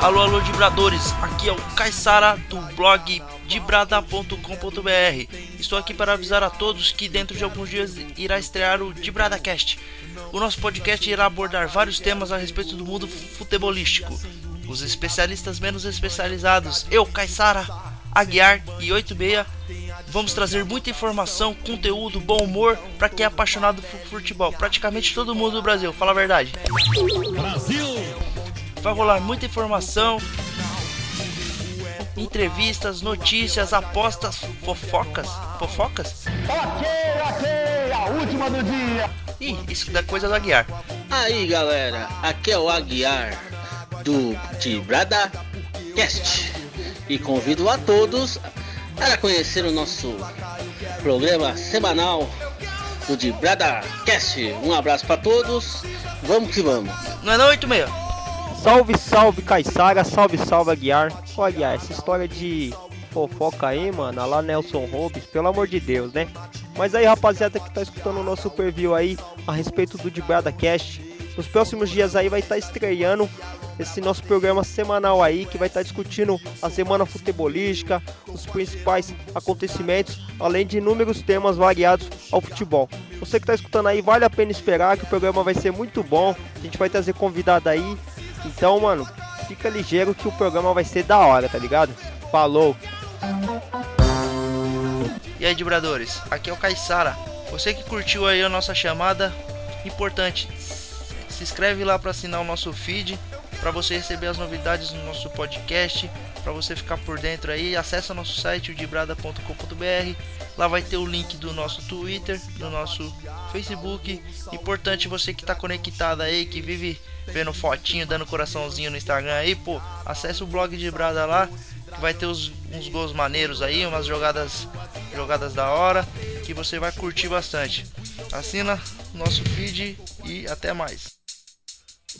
Alô, alô, Dibradores! Aqui é o Caissara do blog dibrada.com.br. Estou aqui para avisar a todos que dentro de alguns dias irá estrear o DibradaCast. O nosso podcast irá abordar vários temas a respeito do mundo futebolístico. Os especialistas menos especializados, eu, Caissara, Aguiar e 86, vamos trazer muita informação, conteúdo, bom humor para quem é apaixonado por futebol. Praticamente todo mundo do Brasil, fala a verdade. Brasil! Vai rolar muita informação, entrevistas, notícias, apostas, fofocas. Fofocas? Ok, ok, a última do dia. Ih, isso da coisa do Aguiar. Aí galera, aqui é o Aguiar do Tibrada Cast e convido a todos para conhecer o nosso programa semanal do Tibrada Cast. Um abraço para todos, vamos que vamos. Não é não, 86? Salve, salve, Caissara, salve, salve, Aguiar. Aguiar, essa história de fofoca aí, mano, lá Nelson Robes, pelo amor de Deus, né? Mas aí, rapaziada que tá escutando o nosso preview aí a respeito do Dibrada Cast, nos próximos dias aí vai estar tá estreando esse nosso programa semanal aí que vai estar tá discutindo a semana futebolística, os principais acontecimentos, além de inúmeros temas variados ao futebol. Você que está escutando aí, vale a pena esperar que o programa vai ser muito bom. A gente vai trazer convidado aí então, mano, fica ligeiro que o programa vai ser da hora, tá ligado? Falou! E aí, vibradores? Aqui é o Caissara. Você que curtiu aí a nossa chamada, importante, se inscreve lá para assinar o nosso feed, para você receber as novidades no nosso podcast, para você ficar por dentro aí, acessa nosso site dibrada.com.br. Lá vai ter o link do nosso Twitter, do nosso Facebook. Importante você que está conectado aí, que vive vendo fotinho, dando coraçãozinho no Instagram aí, pô, acesse o blog de Brada lá, que vai ter os, uns gols maneiros aí, umas jogadas jogadas da hora, que você vai curtir bastante. Assina nosso feed e até mais.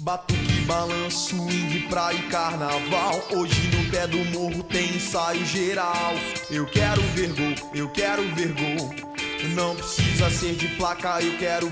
Batuque, balanço, swing, praia e carnaval. Hoje no pé do morro tem ensaio geral. Eu quero ver gol, eu quero ver gol. Não precisa ser de placa, eu quero